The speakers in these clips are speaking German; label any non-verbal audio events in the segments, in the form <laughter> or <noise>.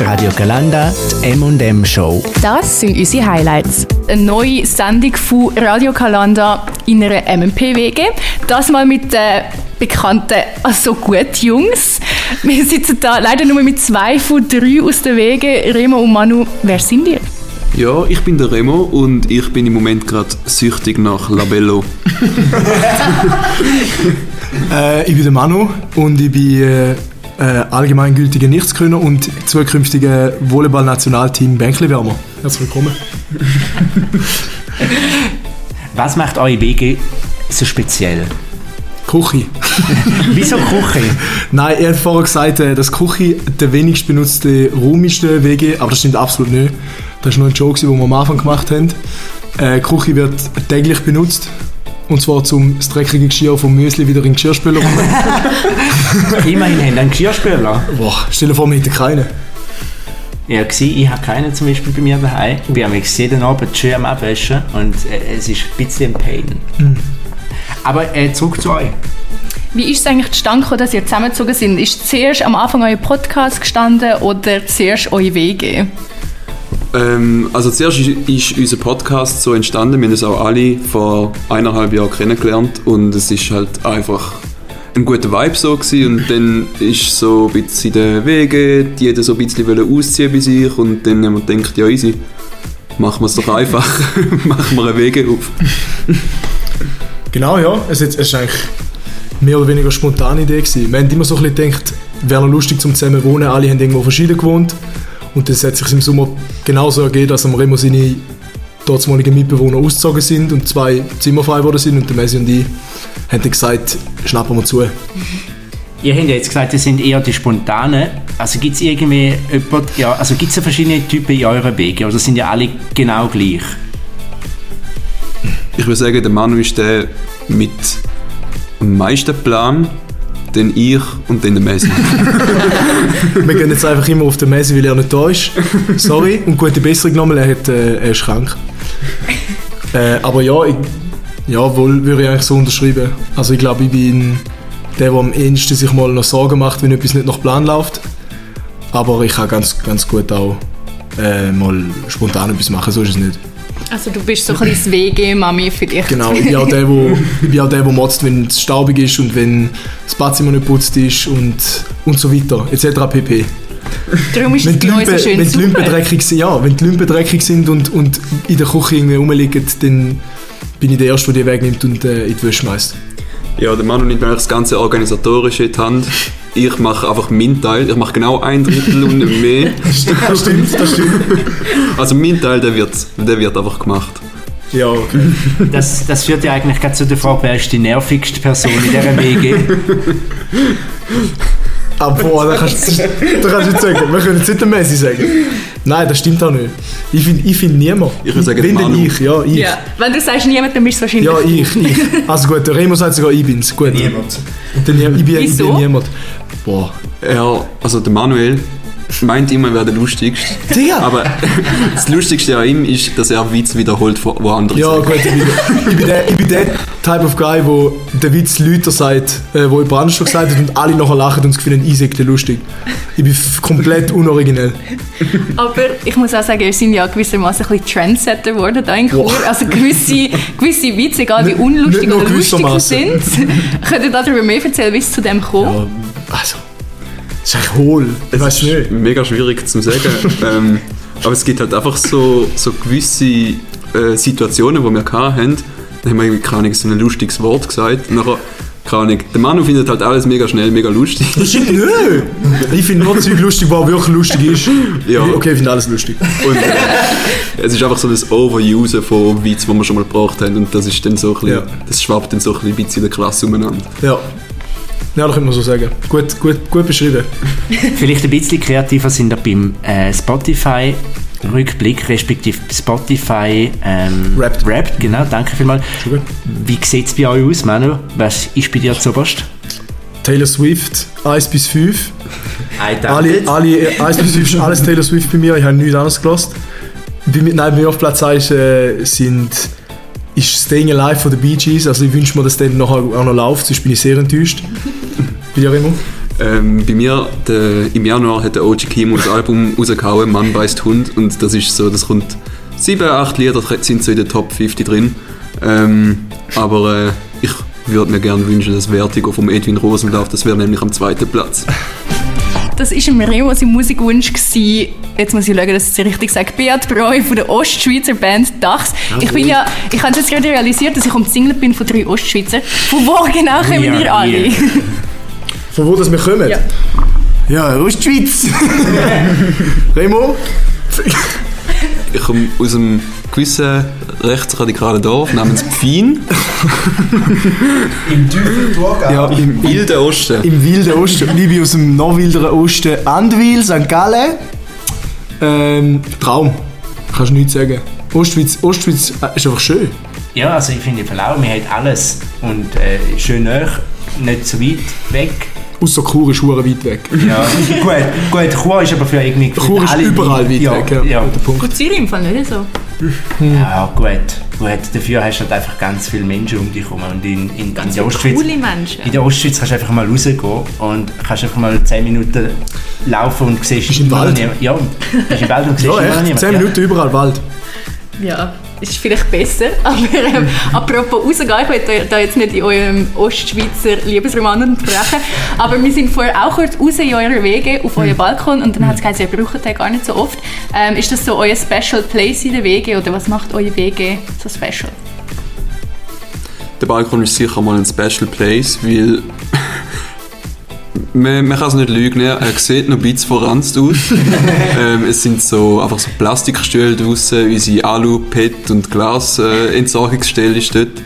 Radio Galanda, die M&M Show. Das sind unsere Highlights. Eine neue Sendung von Radio Kalanda in einer MMP-WG. Das mal mit den bekannten «Also gut, Jungs». Wir sitzen da leider nur mit zwei von drei aus der Wege. Remo und Manu, wer sind ihr? Ja, ich bin der Remo und ich bin im Moment gerade süchtig nach Labello. <laughs> <laughs> Äh, ich bin der Manu und ich bin äh, äh, allgemeingültiger Nichtskönner und zukünftiger Volleyball-Nationalteam Bänkliwärmer. Herzlich willkommen. <laughs> Was macht eure WG so speziell? Küche. <laughs> Wieso Küche? Nein, er hat vorher gesagt, äh, dass Küche der wenigst benutzte Raum ist der WG, aber das stimmt absolut nicht. Das war nur ein Joke, den wir am Anfang gemacht haben. Äh, Küche wird täglich benutzt. Und zwar zum das dreckige Geschirr vom Müsli wieder in den Geschirrspüler. <laughs> Immerhin haben einen Geschirrspüler. Boah, stell dir vor, wir hätten keinen. Ja, gewesen, ich habe keinen zum Beispiel bei mir daheim. Ich bin jeden Abend schön am Abwaschen und äh, es ist ein bisschen ein Pain. Aber äh, zurück zu euch. Wie ist es eigentlich gekommen, dass ihr zusammengezogen sind? Ist zuerst am Anfang euer Podcast gestanden oder zuerst eure WG? Ähm, also zuerst ist, unser Podcast so entstanden. Wir haben uns auch alle vor eineinhalb Jahren kennengelernt und es ist halt einfach ein guter Vibe so gewesen. und dann ist so ein bisschen der Wege, die jeder so ein bisschen wollen ausziehen bei sich und dann haben wir gedacht, ja easy, machen wir es doch <laughs> einfach, <laughs> machen wir eine Wege auf. Genau, ja. Es ist, es ist eigentlich mehr oder weniger eine spontane Idee gewesen. Wir haben immer so ein bisschen gedacht, wäre noch lustig zum zusammen wohnen. Alle haben irgendwo verschieden gewohnt. Und das hat sich im Sommer genauso ergeben, dass am Remo seine dortmaligen Mitbewohner ausgezogen sind und zwei Zimmer frei geworden sind. Und der Messi und ich haben dann gesagt, schnappen wir zu. Ihr habt ja jetzt gesagt, ihr sind eher die Spontanen. Also gibt es irgendwie jemand, ja, also gibt es verschiedene Typen in eurer WG oder sind ja alle genau gleich? Ich würde sagen, der Manu ist der mit am meisten Plan, dann ich und dann der Messi. <laughs> Wir gehen jetzt einfach immer auf den Messi, weil er nicht da ist. Sorry. Und gute Besserung nochmal, er, hat, äh, er ist krank. Äh, aber ja, ich, ja, wohl würde ich eigentlich so unterschreiben. Also ich glaube, ich bin der, der am ehesten sich mal noch Sorgen macht, wenn etwas nicht nach Plan läuft. Aber ich kann ganz, ganz gut auch äh, mal spontan etwas machen, so ist es nicht. Also du bist so ein bisschen das WG-Mami für dich. Genau, ich bin auch der, wo, <laughs> ich bin auch der, der motzt, wenn es staubig ist und wenn das Badzimmer nicht geputzt ist und, und so weiter, etc. pp. Darum ist Wenn es die uns so schön wenn die Lümpen dreckig sind, ja, wenn die Lümpen dreckig sind und, und in der Küche irgendwie rumliegen, dann bin ich der Erste, der die wegnimmt und äh, in die Wäsche schmeißt. Ja, der Manu nimmt eigentlich das ganze Organisatorische in die Hand. Ich mache einfach meinen Teil. Ich mache genau ein Drittel und nicht mehr. <laughs> Das stimmt, das stimmt. Also mein Teil, der wird, der wird einfach gemacht. Ja, okay. Das, das führt ja eigentlich gerade zu der Frage, wer ist die nervigste Person in dieser WG? <laughs> Aber boah, da kannst du da kannst nicht sagen. Wir können jetzt nicht den Messi sagen. Nein, das stimmt auch nicht. Ich finde ich find niemand. Ich würde sagen, Wenn denn Manu. ich, ja, ich. Ja. Wenn du sagst niemand, dann bist du wahrscheinlich Ja, ich, ich. Also gut, der Remo sagt sogar, ich bin's. Gut. Niemand. Ich bin, ich bin niemand. Boah. Er, also der Manuel meint immer, er wäre der Lustigste. Digga! Aber <laughs> das Lustigste an ihm ist, dass er Witz wiederholt, wo andere Ja, sagen. gut, ich bin, ich bin, der, ich bin der Type of Guy, wo der Witz Leute sagt, äh, wo jemand anders schon gesagt hat und alle nachher lachen und das Gefühl haben, ich den lustig. Ich bin komplett unoriginell. Aber ich muss auch sagen, wir sind ja gewissermaßen ein bisschen Trendsetter geworden da in Chur. Also gewisse, gewisse Witze, egal wie unlustig nicht oder lustig sie sind, <laughs> könnt ihr darüber mehr erzählen, wie es zu dem kommt? Ja, also, ist eigentlich hohl. Ich weiß ist nicht. mega schwierig zu sagen. <laughs> ähm, aber es gibt halt einfach so, so gewisse äh, Situationen, die wir hatten. Da haben wir irgendwie, keine Ahnung, so ein lustiges Wort gesagt. Und nachher, keine Ahnung, der Manu findet halt alles mega schnell, mega lustig. Das stimmt nicht. Ich finde nur Zeug lustig, was wirklich lustig ist. Ja. Okay, ich finde alles lustig. Und äh, es ist einfach so das Overusen von Witz, die wir schon mal gebraucht haben. Und das ist dann so ein bisschen, Ja. das schwappt dann so ein bisschen in der Klasse umeinander. Ja. Ja, das könnte man so sagen. Gut, gut, gut beschrieben. Vielleicht ein bisschen kreativer sind wir beim äh, Spotify Rückblick, respektive Spotify ähm, Wrapped. Wrapped, genau, danke vielmals. Wie sieht es bei euch aus, Manu? Was ist bei dir zuoberst? Taylor Swift, 1 bis 5. I Alle, alle, äh, 1 bis 5 ist alles Taylor Swift bei mir, ich habe nichts anderes gelassen. Bei nein, bei mir auf Platz 1 äh, sind, ist Staying Alive von den Bee Gees, also ich wünsche mir, dass der nachher auch noch läuft, sonst bin ich sehr enttäuscht. Bei dir immer? Ähm, bei mir, der, im Januar hat der OG Kimo das Album <laughs> rausgehauen, Mann beißt Hund. Und das ist so, das kommt, sieben, acht Lieder sind so in der Top 50 drin. Ähm, aber äh, ich würde mir gerne wünschen, dass Vertigo vom Edwin Rosenlauf, das wäre nämlich am zweiten Platz. Das war im Remo sein Musikwunsch. Gewesen. Jetzt muss ich schauen, dass ich es richtig sage. Beat Breu von der Ostschweizer Band Dachs. Ich bin ja, ich habe jetzt gerade realisiert, dass ich umzingelt bin von drei Ostschweizer. Von wo genau kommen are ihr alle? here. <laughs> Von wo das wir kommen? Ja. Ja, Ostschweiz. <laughs> Remo? Ich komme aus einem gewissen rechtsradikalen Dorf namens Pfien Im tiefen Thurgau. Ja, im, wilden Osten. im wilden Osten. Liebe aus dem noch wilderen Osten. Andwil, St. Gallen. Ähm, Traum. Kannst du nichts sagen. Ostschweiz, Ostschweiz äh, ist einfach schön. Ja, also ich finde auch, man hat alles. Und äh, schön nah, nicht zu weit weg. Außer Chur ist hure weit weg. Ja, gut, gut, Chur ist aber für irgendwie... Chur ist überall weit ja, weg. Ja, Ja, guter Punkt. Von Zürich im Fall nicht so. ja gut, gut. Dafür hast du halt einfach ganz viele Menschen um dich herum. Und in, in, in der Ostschweiz... Coole Menschen. In der Ostschweiz kannst du einfach mal rausgehen und kannst einfach mal 10 Minuten laufen und siehst Bist im Wald? niemand- Ja, bist im Wald und <laughs> siehst Ja, immer noch echt. niemand. 10 Minuten überall Wald. Ja, ist vielleicht besser. <laughs> Aber ähm, apropos rausgehen, ich will da- jetzt nicht in eurem Ostschweizer Liebesroman unterbrechen, aber wir sind vorher auch kurz raus in eurer Wege auf euren Balkon und dann hat es gesagt, ihr braucht den gar nicht so oft. Ähm, ist das so euer Special Place in der Wege oder was macht eure Wege so special? Der Balkon ist sicher mal ein Special Place, weil man, man kann es nicht lügen, er sieht noch ein bisschen verranzt aus. <laughs> ähm, es sind so einfach so Plastikstühle draussen, unsere Alu, PET und Glas äh, Entsorgungsstelle ist dort.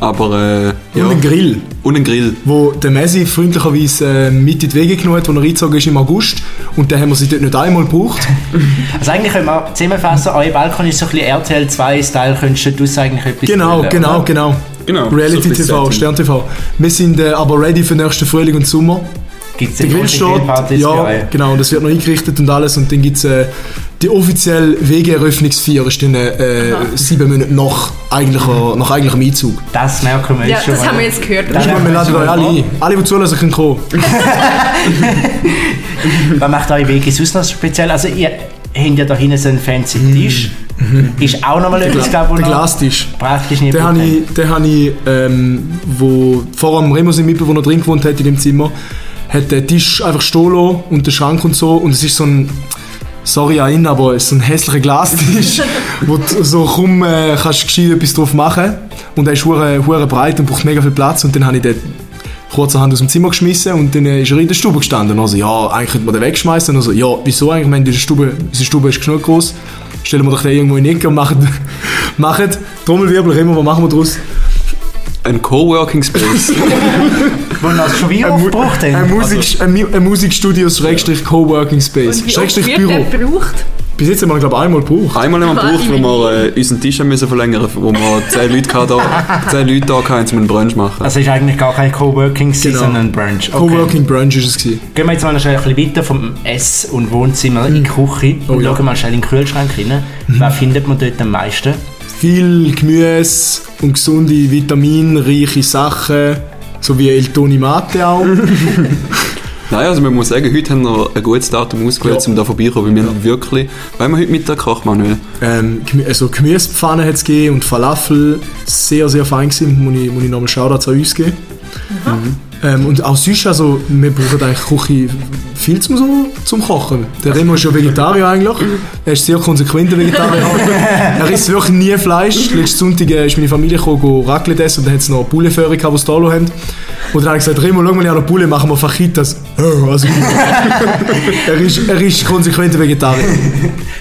Aber äh, ja. Und ein Grill. Und ein Grill. wo der Messi freundlicherweise äh, mit in die Wege genommen hat, wo er eingezogen ist im August. Und dann haben wir sie dort nicht einmal gebraucht. <laughs> Also eigentlich können wir zusammenfassen, euer Balkon ist so ein bisschen RTL 2-Style, könntest du eigentlich etwas Genau, erzählen, genau, oder? genau. Genau. Reality so TV. Stern TV. Wir sind äh, aber ready für nächsten Frühling und Sommer. Gibt's Der denn Grill große steht, Grillpartys bei ja, genau, und das wird noch eingerichtet und alles. Und dann gibt es äh, die offizielle Wegeeröffnungsfeier, ist dann äh, sieben Monate nach, eigentlicher, nach eigentlichem Einzug. Das merken wir Ja, jetzt schon das mal. haben wir jetzt gehört. Dann- Wir laden euch alle ein. Alle, die zulassen, können kommen. <laughs> Was macht eure Wege sonst noch speziell? Also ihr habt ja da hinten so einen fancy Tisch. Ist auch nochmal etwas, glaube Mhm. Der ich, wo noch Glastisch. praktisch nicht Den habe ich, den habe ich ähm, wo vor allem Remo, sein Mitbewohner, drin gewohnt hat in dem Zimmer, hat den Tisch einfach stehen und den Schrank und so. Und es ist so ein, sorry an aber es ist so ein hässlicher Glastisch, <laughs> wo du so kaum äh, kannst gescheit etwas drauf machen. Und er ist hure hure breit und braucht mega viel Platz. Und dann habe ich den kurzerhand aus dem Zimmer geschmissen und dann äh, ist er in der Stube gestanden. Also ja, eigentlich könnte man den wegschmeißen. Also ja, wieso eigentlich? Ich meine, diese Stube, unsere Stube ist genug groß. Stellen wir doch den irgendwo in die Ecke und machen, <laughs> machen Trommelwirbel, Remo, was machen wir daraus? Ein Coworking Space. <laughs> Wo ihr das schon wieder Ein, Mu aufgebraucht habt. ein, Musik, ein, Mi- ein Musikstudio Schrägstrich Coworking Space. Und wie oft Schrägstrich wird Büro. gebraucht? Bis jetzt haben wir, glaube ich, einmal gebraucht. Einmal haben wir gebraucht, wo wir äh, unseren Tisch haben müssen verlängern wo wir 10 Leute, hatten, 10 <laughs> Leute da hatten, um einen Brunch zu machen. Also ist eigentlich gar kein Coworking, Genau. sondern ein Brunch. Okay. Coworking Brunch ist es gewesen. Gehen wir jetzt mal schnell ein bisschen weiter vom Ess- und Wohnzimmer in die Küche Oh und ja. Mhm. schauen mal schnell in den Kühlschrank rein. Was findet man dort am meisten? Viel Gemüse und gesunde, vitaminreiche Sachen. So wie El Toni Mate auch. <laughs> Nein, also man muss sagen, heute haben wir ein gutes Datum ausgewählt, Ja. um da vorbeikommen, weil wir haben wirklich, weil wir heute Mittag kochen, Manuel. ähm, also Gemüsepfanne hat es gegeben und Falafel. Sehr, sehr fein gewesen. Muss ich, muss ich nochmal Shoutouts an uns geben. Ähm, und auch sonst, also, wir brauchen eigentlich Küche viel zum, so, zum Kochen. Der Remo ist ja Vegetarier eigentlich. Er ist sehr konsequenter Vegetarier. <laughs> er isst wirklich nie Fleisch. Letzten Sonntag äh, ist meine Familie gekommen, Raclette essen und dann hat es noch Pouletföhrer gehabt, die sie da haben. Und dann habe ich gesagt, Remo, schau mal, ich habe noch Poulet, machen wir Fajitas. <laughs> Also, <laughs> er, ist, er ist konsequenter Vegetarier.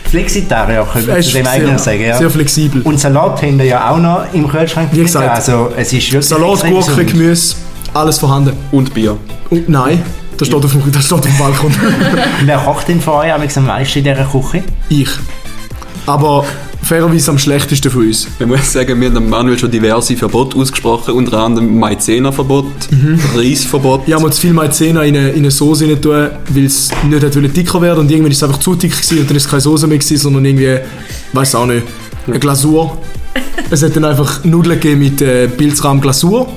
Flexitarier, könnte man ist zu dem eigentlich sagen. Ja. sehr flexibel. Und Salat haben wir ja auch noch im Kühlschrank. Wie gesagt. Also es ist wirklich Salat, Gurke. Gemüse, alles vorhanden. Und Bier. Und nein, das steht auf dem, das steht auf dem Balkon. <laughs> Wer kocht denn von euch am meisten in dieser Küche? ich. Aber fairerweise am schlechtesten von uns. Man muss sagen, wir haben dem Manuel schon diverse Verbote ausgesprochen, unter anderem Maizena-Verbot, Reisverbot. Ich habe mir zu viel Maizena in eine, in eine Soße rein tun, weil es nicht hat wollen dicker werden und irgendwann ist es einfach zu dick gewesen und dann ist es keine Soße mehr gewesen, sondern irgendwie, weiß auch nicht, eine Glasur. Es hat dann einfach Nudeln gegeben mit äh, Pilzrahm-Glasur.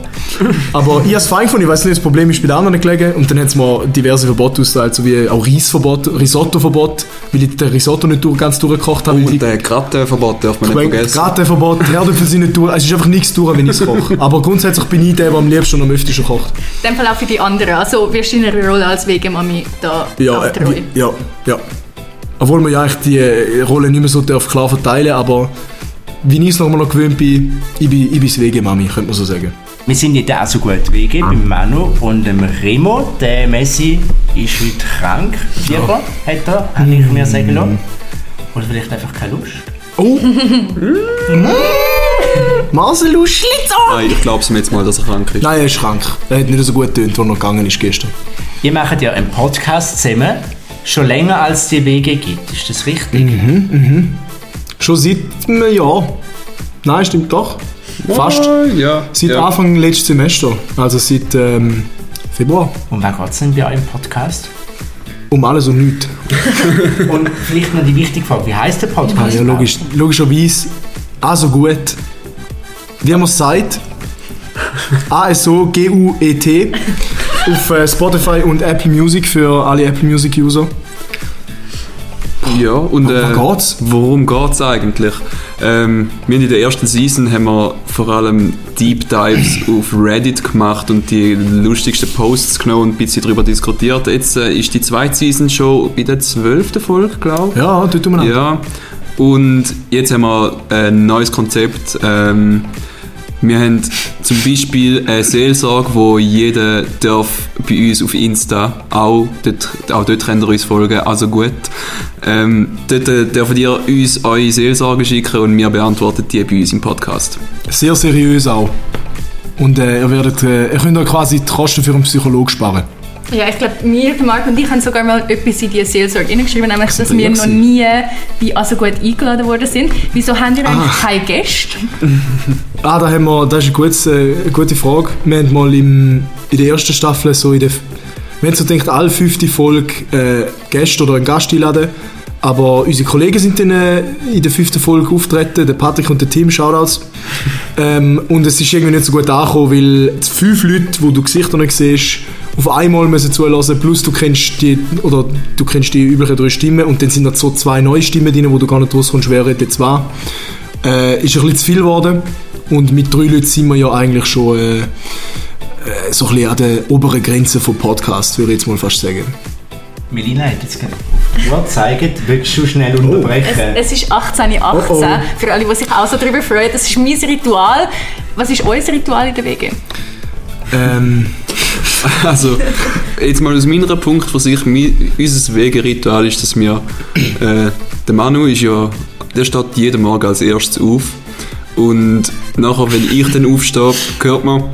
Aber ich habe es fein gefunden, ich weiß nicht, das Problem ist bei den anderen gelegen. Und dann hat es mir diverse Verbote ausgeteilt, so wie auch Reisverbot, Risotto-Verbot, weil ich den Risotto nicht durch, ganz durchgekocht habe. weil Und der Grattenverbot darf man nicht vergessen. Gratenverbot, Herdöpfel sind nicht durch. Es ist einfach nichts durch, wenn ich es koche. Aber grundsätzlich bin ich der, der am liebsten und am öftesten kocht. In dem Fall auch für die anderen. Also wirst du in einer Rolle als Wegemami da Ja, äh, treu. ja, ja. Obwohl man ja eigentlich die äh, Rolle nicht mehr so darf klar verteilen aber wie ich es noch mal noch gewöhnt bin, ich bin, ich bin das Wegemami, könnte man so sagen. Wir sind nicht auch so gut Wege beim Manu und dem Remo. Der Messi ist heute krank. Fieber hat er, habe ich mir sagen lassen. Oder vielleicht einfach keine Lust. Oh! <laughs> Schlitzer! Nein, ich glaube es mir jetzt mal, dass er krank ist. Nein, er ist krank. Er hat nicht so gut getönt, als er noch gegangen ist gestern. Ihr macht ja einen Podcast zusammen, schon länger als es die Wege gibt. Ist das richtig? Schon seit einem Jahr. Nein, stimmt doch. Fast. Ah, ja. Seit ja. Anfang letzten Semester. Also seit ähm, Februar. Und wann geht es denn bei euch im Podcast? Um alles und nichts. <laughs> Und vielleicht noch die wichtige Frage, wie heißt der Podcast? Ja, logisch, logischerweise also gut. Wie man es sagt, A-S-O-G-U-E-T auf äh, Spotify und Apple Music für alle Apple Music User. Ja, und äh, Worum geht's? worum geht's eigentlich? Ähm, wir haben in der ersten Season haben wir vor allem Deep Dives auf Reddit gemacht und die lustigsten Posts genommen und ein bisschen darüber diskutiert. Jetzt äh, ist die zweite Season schon bei der zwölften Folge, glaube ich. Ja, dort umeinander. Ja, und jetzt haben wir ein neues Konzept. Ähm, wir haben zum Beispiel eine Seelsorge, wo jeder darf bei uns auf Insta auch dort, auch dort könnt ihr uns folgen, also gut. Ähm, dort äh, dürft ihr uns eure Seelsorge schicken und wir beantworten die bei uns im Podcast. Sehr seriös auch. Und äh, ihr, werdet, äh, ihr könnt euch quasi die Kosten für einen Psychologen sparen. Ja, ich glaube, wir, der Marc und ich haben sogar mal etwas in die Seelsorge hineingeschrieben, nämlich, dass wir noch nie bei Also gut eingeladen worden sind. Wieso haben ihr eigentlich Ah. keine Gäste? <laughs> Ah, da haben wir, das ist eine gute, äh, eine gute Frage. Wir haben mal im, in der ersten Staffel so in der, wir haben so gedacht, alle fünfte Folge äh, Gäste oder einen Gast einladen. Aber unsere Kollegen sind dann äh, in der fünften Folge auftreten, der Patrick und der Tim, Shoutouts. <laughs> ähm, und es ist irgendwie nicht so gut angekommen, weil die fünf Leute, die du Gesichter nicht siehst, auf einmal müssen zuhören, plus du kennst die, oder du kennst die üblichen drei Stimmen und dann sind noch so zwei neue Stimmen drin, wo du gar nicht rauskommst, wer redet jetzt was. Äh, ist ein bisschen zu viel geworden. Und mit drei Leuten sind wir ja eigentlich schon äh, äh, so ein bisschen an der oberen Grenze vom Podcast, würde ich jetzt mal fast sagen. Melina hat jetzt gerade auf die Uhr gezeigt. Willst du schnell unterbrechen? Es, es ist 18.18 Oh, oh. für alle, die sich auch so darüber freuen. Das ist mein Ritual. Was ist euer Ritual in der Wege? Ähm, <laughs> Also, jetzt mal aus meiner Punkt von sich, mi- unser Wegeritual ist, dass wir, äh, der Manu ist ja, der steht jeden Morgen als erstes auf und nachher, wenn ich dann aufstehe, hört man,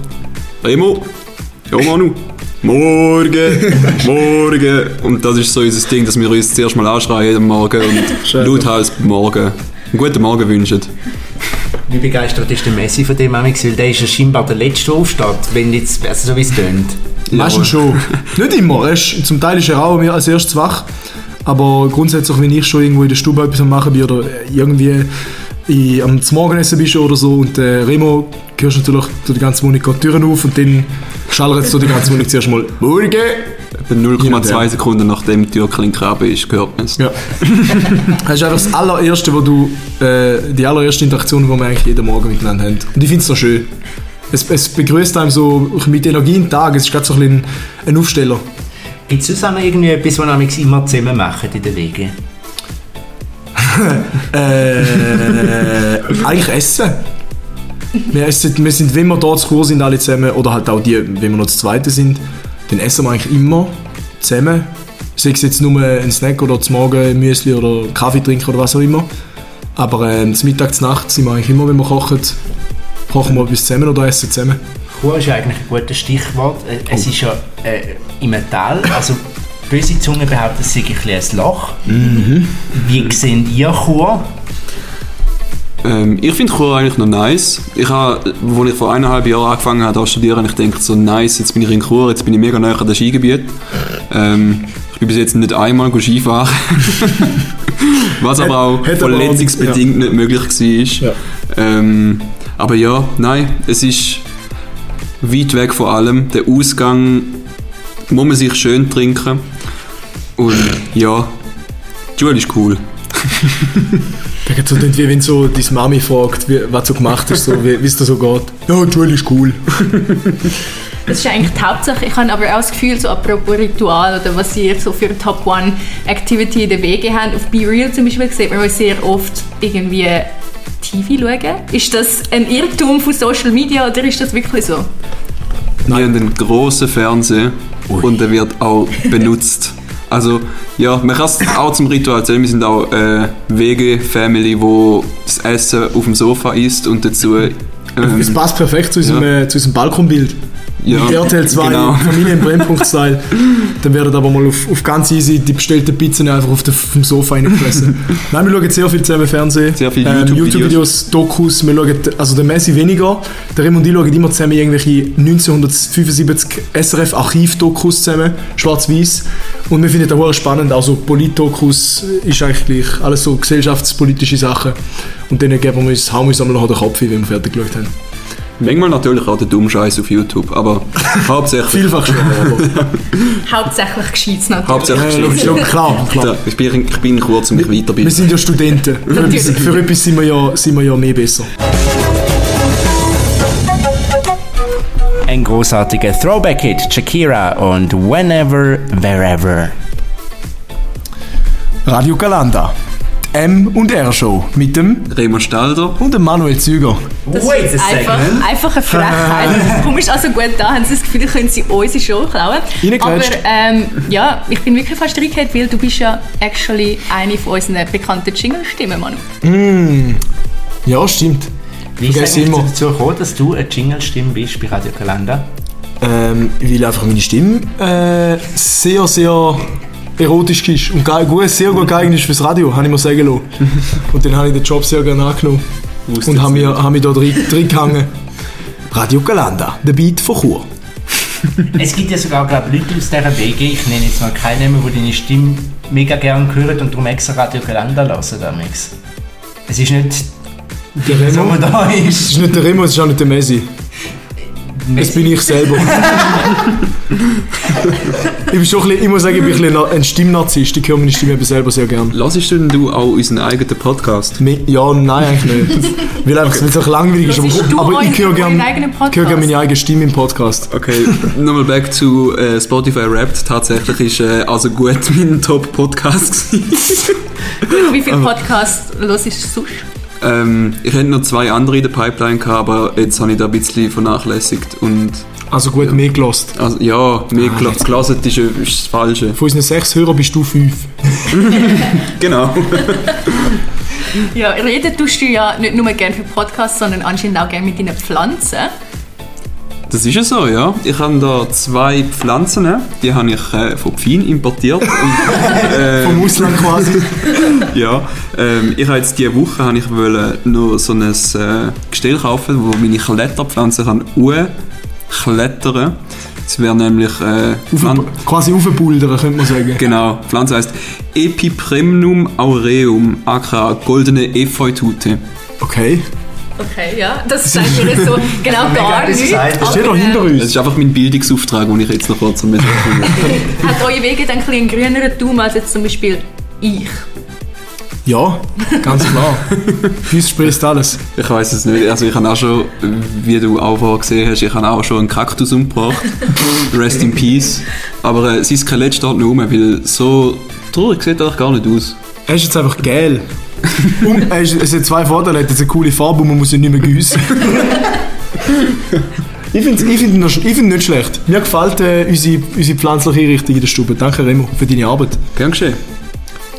Remo, ja Manu, morgen, <laughs> morgen und das ist so unser Ding, dass wir uns zuerst mal anschreien jeden Morgen und Schön. lauthals morgen, einen guten Morgen wünschen. Wie begeistert ist der Messi von dem Amix? Weil der ist ja scheinbar der Letzte, aufsteht, wenn jetzt, also so wie es tönt. meistens schon. <laughs> Nicht immer. Er ist, zum Teil ist er auch als erstes wach. Aber grundsätzlich, wenn ich schon irgendwo in der Stube etwas machen bin oder irgendwie in, am Morgenessen bist oder so und äh, Remo hörst natürlich durch die ganze Wohnung die Türen auf und dann schallert so die ganze Wohnung zuerst mal «Morgen!» Etwa 0,2 Ja. Sekunden nachdem die Türklinke ab ist, hört man es. Ja. <laughs> das ist einfach das allererste, wo du, äh, die allererste Interaktion, die wir eigentlich jeden Morgen miteinander haben. Und ich finde es so schön. Es, es begrüßt einem so mit Energie in den Tag. Es ist gerade so ein, bisschen ein Aufsteller. Gibt es sonst auch noch irgendwie etwas, was Amix immer zusammen machen in der Wege? <laughs> Äh, eigentlich essen. Wir, essen. wir sind, wenn wir dort zu Kur sind, alle zusammen, oder halt auch die, wenn wir noch zu Zweite sind, dann essen wir eigentlich immer zusammen. Sei es jetzt nur ein Snack oder zum Morgen ein Müsli oder Kaffee trinken oder was auch immer. Aber ähm, zum Mittag, zur Nacht sind wir eigentlich immer, wenn wir kochen, kochen wir etwas zusammen oder essen zusammen. Chur ist eigentlich ein gutes Stichwort. Äh, Es ist ja äh, im Tal, also böse Zunge behauptet, es sei ein, ein Loch. Wie seht ihr Chur? Ähm, ich finde Chur eigentlich noch nice. Ich habe, als ich vor eineinhalb Jahren angefangen habe, zu studieren, ich denke so nice, jetzt bin ich in Chur, jetzt bin ich mega nah an dem Skigebiet. Ähm, ich bin bis jetzt nicht einmal go Skifahren. <laughs> Was aber auch auch- verletzungsbedingt nicht möglich war. Ja. Ähm, aber ja, nein, es ist weit weg von allem. Der Ausgang muss man sich schön trinken. Und ja, die Schule ist cool. <laughs> Da geht so nicht wie wenn so deine Mami fragt, wie, was du gemacht hast, so, wie es dir so geht. Ja, die Schule ist cool. <laughs> Das ist eigentlich die Hauptsache. Ich habe aber auch das Gefühl, so apropos Ritual oder was ihr so für Top One Activity in den Wege habt. Auf Be Real zum Beispiel sieht man euch sehr oft irgendwie TV schauen. Ist das ein Irrtum von Social Media oder ist das wirklich so? Wir haben einen grossen Fernseher und der wird auch benutzt. Also, ja, man kann es auch zum Ritual zählen. Wir sind auch äh, Wege-Family, wo das Essen auf dem Sofa isst und dazu. Ähm, Es passt perfekt zu unserem, äh, zu unserem Balkonbild. Ja, RTL 2, Genau. Familie im Brennpunkt-Style. Dann werden aber mal auf, auf ganz easy die bestellten Pizzen einfach auf, dem Sofa reingefressen. <laughs> Nein, wir schauen sehr viel zusammen Fernsehen. Sehr viel ähm, YouTube-Videos. YouTube-Videos, Dokus. Wir schauen, also der Messi weniger. Der Rem und ich schauen immer zusammen irgendwelche 1975 SRF-Archiv-Dokus zusammen, schwarz-weiß. Und wir finden das sehr spannend. Also Polit-Dokus ist eigentlich gleich alles so gesellschaftspolitische Sachen. Und dann geben wir uns, hauen wir uns einmal noch den Kopf, wenn wir fertig geschaut haben. Manchmal natürlich auch der Dummscheiß auf YouTube, aber <laughs> hauptsächlich. Vielfach schon. <laughs> Hauptsächlich Gescheites natürlich. hauptsächlich Ja, klar, klar. Ja, ich, bin, ich bin kurz, um mich Wir weiterbilden. sind ja Studenten. <laughs> Für etwas, für etwas sind, wir ja, sind wir ja mehr besser. Ein großartiger Throwback-Hit, Shakira und Whenever, Wherever. Radio Galanda. M und R Show mit dem Remo Stalder. und dem Manuel Züger. Wait a Einfach, einfach eine Frechheit. <laughs> Warum ist also gut da? Haben Sie das Gefühl, können Sie unsere Show klauen? Aber ähm, ja, ich bin wirklich fast reingehauen, weil du bist ja actually eine von unseren bekannten Jingle-Stimmen, Manu. Ja, stimmt. Wie ist immer. dazu gekommen, dass du eine Jingle-Stimme bist bei Radio Kalanda? Ähm, weil einfach meine Stimme äh, sehr, sehr erotisch ist und gut, sehr gut geeignet ist fürs Radio, habe ich mir sagen lassen. <laughs> Und dann habe ich den Job sehr gerne angenommen Wusste und habe mich, habe mich da drin, drin gehangen. <laughs> Radio Galanda, der Beat von Chur. Es gibt ja sogar glaub, Leute aus dieser Wege, ich nenne jetzt mal keinen Namen, die deine Stimme mega gerne hören und darum extra Radio Kalanda hören. Damals. Es ist nicht Der <laughs> so, Remo, man da es ist. ist nicht der Remo, es ist auch nicht der Messi. Das bin ich selber. <laughs> ich, bin schon ein bisschen, ich muss sagen, ich bin ein, bisschen ein Stimmnarzisst. Ich höre meine Stimme eben selber sehr gern. Lassest du denn du auch unseren eigenen Podcast? Me- Ja, nein, eigentlich nicht. <laughs> Weil einfach, weil es auch langweilig ist. Aber, aber ich höre gerne gern meine eigene Stimme im Podcast. Okay, nochmal back zu äh, Spotify Wrapped. Tatsächlich ist äh, also gut mein Top-Podcast. Wie viele Podcasts hörst du sonst? Ähm, Ich hätte noch zwei andere in der Pipeline gehabt, aber jetzt habe ich da ein bisschen vernachlässigt. Und Also gut, mehr gelost. also, ja, mehr Ah, gel gelassen ist, ist das Falsche. Von unseren sechs Hörern bist du fünf. <laughs> <laughs> Genau. Ja, reden tust du ja nicht nur gerne für Podcasts, sondern anscheinend auch gerne mit deinen Pflanzen. Das ist ja so, ja. Ich habe da zwei Pflanzen, die habe ich äh, von Pfin importiert. Und, <laughs> äh, Vom Ausland quasi. <laughs> Ja, ähm, ich habe jetzt diese Woche habe ich wollte nur so ein äh, Gestell kaufen, wo meine Kletterpflanze kann klettern. Das wäre nämlich äh, Pflan Auf, quasi aufbouldern, könnte man sagen. genau, die Pflanze heißt Epipremnum aureum, aka goldene Efeutute. Okay. Okay, ja. Das sagt mir so <laughs> genau gar gesagt. Das Steht doch hinter äh, Das uns. ist einfach mein Bildungsauftrag, den ich jetzt noch kurz am <laughs> Hat eure Wege dann ein bisschen einen grüneren Daumen als jetzt zum Beispiel ich? Ja, ganz klar. <laughs> Uns sprießt alles. Ich weiß es nicht. Also ich habe auch schon, wie du auch vorher gesehen hast, ich habe auch schon einen Kaktus umgebracht. Rest in Peace. Aber äh, sein Skelett steht noch rum, weil so traurig sieht er eigentlich gar nicht aus. Er ist jetzt einfach geil. <laughs> Ist, es hat zwei Vorteile. Er hat eine coole Farbe und man muss ihn nicht mehr gießen. <laughs> ich finde ich find ich find nicht schlecht. Mir gefällt äh, unsere, unsere pflanzliche Einrichtung in der Stube. Danke Remo für deine Arbeit. Gern geschehen.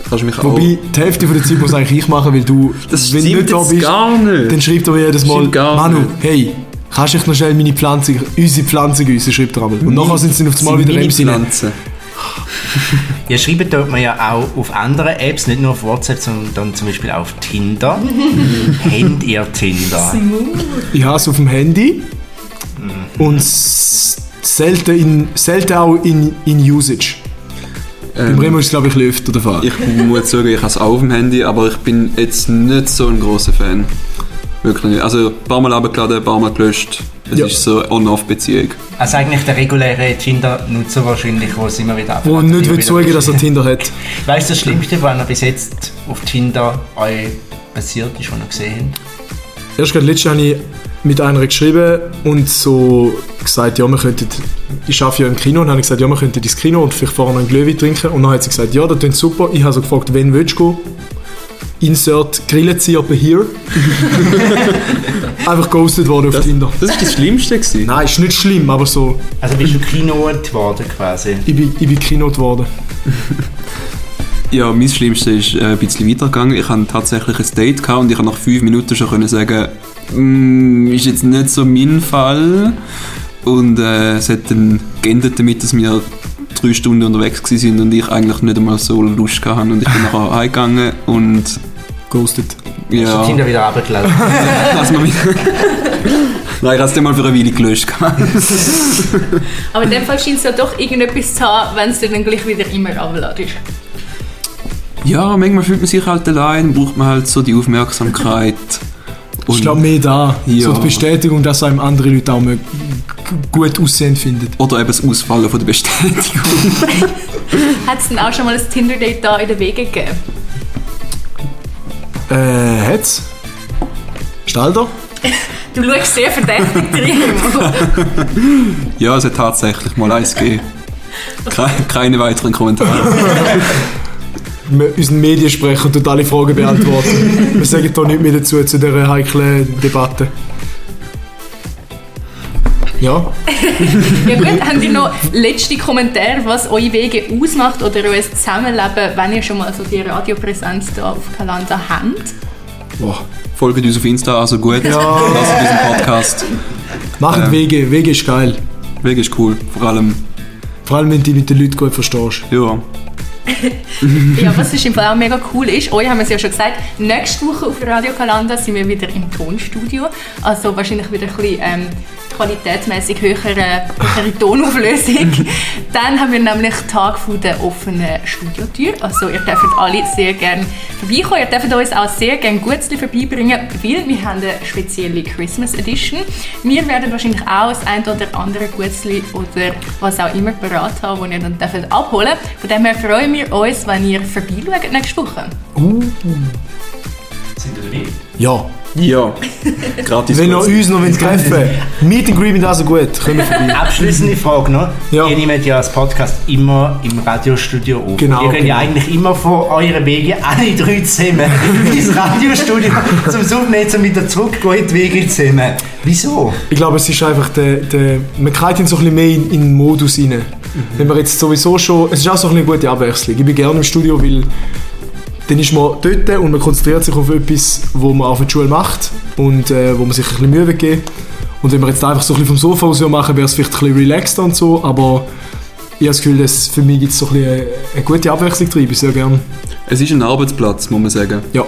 Kannst mich auch... Wobei, die Hälfte von der Zeit muss eigentlich ich machen, weil du, <laughs> das wenn du nicht da bist, gar nicht. dann schreibt er mir jedes Mal, Manu, nicht. hey, kannst du noch schnell meine Pflanze, unsere Pflanze gießen, schreibt er einmal. Und nachher sind sie auf einmal wieder im Sinne. <laughs> Ja, schreiben tut man ja auch auf anderen Apps, nicht nur auf WhatsApp, sondern zum Beispiel auf Tinder. <laughs> Habt ihr Tinder? Ich habe es auf dem Handy und s- selten, in, selten auch in, in Usage. Beim Remo ist es, glaube ich, öfter der Fall. Ich muss sagen, ich habe es auch auf dem Handy, aber ich bin jetzt nicht so ein großer Fan. Wirklich nicht. Also ein paar Mal abgeladen, ein paar Mal gelöscht. Es Ja. ist so eine On-Off-Beziehung. Also eigentlich der reguläre Tinder-Nutzer wahrscheinlich, der es immer wieder Wo abladen, nicht will zugeben, dass er Tinder hat. <laughs> Weißt du, das Schlimmste, was noch bis jetzt auf Tinder euch passiert ist, was ihr gesehen habt? Erst gerade letztes habe ich mit einer geschrieben und so gesagt, ja, wir könnten, ich arbeite ja im Kino und habe gesagt, ja, wir könnten ins Kino und vielleicht vorher noch einen Glühwein trinken. Und dann hat sie gesagt, ja, das klingt super. Ich habe so gefragt, wann willst du gehen? Insert Grillenzieher bei here. <laughs> <laughs> Einfach ghostet worden auf Tinder. Das war das Schlimmste. Gewesen. <laughs> Nein, ist nicht schlimm, aber so, Also bist du Kinoort geworden quasi? ich bin, ich bin Kinot worden. <laughs> Ja, mein Schlimmste ist äh, ein bisschen weitergegangen. Ich hatte tatsächlich ein Date gehabt und ich konnte nach fünf Minuten schon können sagen, «Mm, ist jetzt nicht so mein Fall. Und äh, es hat dann geendet damit, dass wir drei Stunden unterwegs waren und ich eigentlich nicht einmal so Lust hatte. Und ich bin nachher <laughs> heimgegangen und Ghostet. Hast du ja, Tinder wieder abgeladen? <laughs> lass mal wieder. <laughs> Nein, ich habe es mal für eine Weile gelöscht. <laughs> Aber in dem Fall scheint es ja doch irgendetwas zu haben, wenn es dir dann gleich wieder immer abladest. ja, manchmal fühlt man sich halt allein, braucht man halt so die Aufmerksamkeit. Ich glaube mehr da. Ja. So die Bestätigung, dass einem andere Leute auch mal gut aussehen finden. Oder eben das Ausfallen von der Bestätigung. Hat es denn auch schon mal ein Tinder-Date da in den Wegen gegeben? Äh, hat's? Stalder? Du schaust sehr verdächtig drin. <laughs> Ja, es hat tatsächlich mal eins gegeben. Keine, keine weiteren Kommentare. <laughs> Wir, unseren Mediensprecher tut alle Fragen beantworten. Wir sagen da nichts mehr dazu zu dieser heiklen Debatte. Ja, <laughs> Ja gut, habt ihr noch letzte Kommentare, was eure Wege ausmacht oder euer Zusammenleben, wenn ihr schon mal so die Radiopräsenz hier auf Kalanda habt? boah. Folgt uns auf Insta, also gut. Ja. Lasst unseren Podcast. Macht Ähm. Wege, Wege ist geil. Weg ist cool. Vor allem, Vor allem, wenn du dich mit den Leuten gut verstehst. ja. <laughs> Ja, was ist im Fall auch mega cool ist, euch haben wir es ja schon gesagt, nächste Woche auf Radio Kalanda sind wir wieder im Tonstudio. Also wahrscheinlich wieder ein bisschen ähm, qualitätsmäßig höhere, höhere Tonauflösung. <laughs> Dann haben wir nämlich Tag von der offenen Studiotür. Also ihr dürft alle sehr gerne vorbeikommen. Ihr dürft uns auch sehr gerne Gutzli vorbeibringen, weil wir haben eine spezielle Christmas Edition. Wir werden wahrscheinlich auch das ein oder andere Gutzli oder was auch immer parat haben, das ihr dann dürft abholen Von dem her freuen wir uns, wenn ihr vorbeischaut nächste Woche. Sind wir dabei? Ja. Ja. <laughs> Gratis. Wenn ihr uns noch wollt treffen wollt, <laughs> Meet and Greet mit also gut, kommen wir vorbei. <laughs> Abschließende Frage noch. Ja. Ihr nehmt ja das Podcast immer im Radiostudio auf. Genau, Ihr könnt ja genau. eigentlich immer von euren Wegen alle drei zusammen ins Radiostudio zum Aufnehmen, um wieder zurückgehen in die Wege zusammen. Wieso? Ich glaube, es ist einfach der, der man kriegt ihn so ein bisschen mehr in, in den Modus rein. Wenn man jetzt sowieso schon, es ist auch so ein bisschen eine gute Abwechslung. Ich bin gerne im Studio, weil dann ist man dort und man konzentriert sich auf etwas, wo man auf der Schule macht und äh, wo man sich ein bisschen Mühe geben Und wenn wir jetzt einfach so ein bisschen vom Sofa aus machen, wäre es vielleicht ein bisschen relaxter und so, aber ich habe das Gefühl, dass für mich gibt es so ein bisschen eine, eine gute Abwechslung drin. Ich sehr gerne. Es ist ein Arbeitsplatz, muss man sagen. Ja,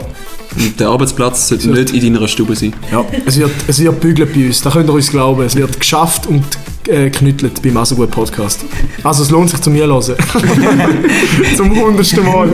Und der Arbeitsplatz sollte nicht in deiner Stube sein. ja. Es wird, es wird bügelt bei uns, da könnt ihr uns glauben. Es wird geschafft und äh, knüttelt beim Asogut Podcast. Also es lohnt sich zu mir hören. <laughs> Zum hundertsten Mal.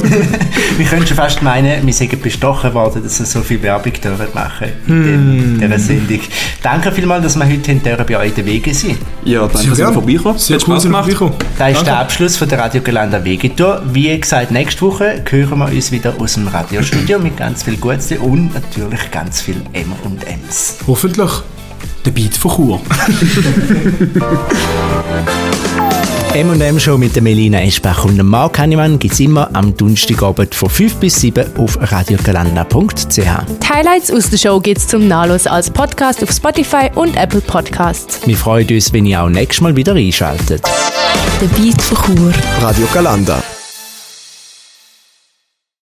Wir können schon fast meinen, wir sind bestochen worden, dass wir so viel Werbung dürfen machen in dem- dieser Sendung. Danke vielmals, dass wir heute dürfen bei euch in den Wegen sind. Ja, danke, Sehr dass ihr vorbeikommen. Sehr Hat cool, vorbeigekommen. Das ist Danke. der Abschluss von der Radio Galanda Wegetour. Wie gesagt, nächste Woche hören wir uns wieder aus dem Radiostudio mit ganz viel Gutes und natürlich ganz viel M und M's. Hoffentlich der Beat von Chur. <laughs> M&M Show mit der Melina Eschbach und dem Marc Hannemann gibt es immer am Donnerstagabend von 5 bis 7 auf radiogalanda.ch. Die Highlights aus der Show gibt es zum Nachlesen als Podcast auf Spotify und Apple Podcasts. Wir freuen uns, wenn ihr auch nächstes Mal wieder einschaltet. Der Beat von Chur. Radio Galanda.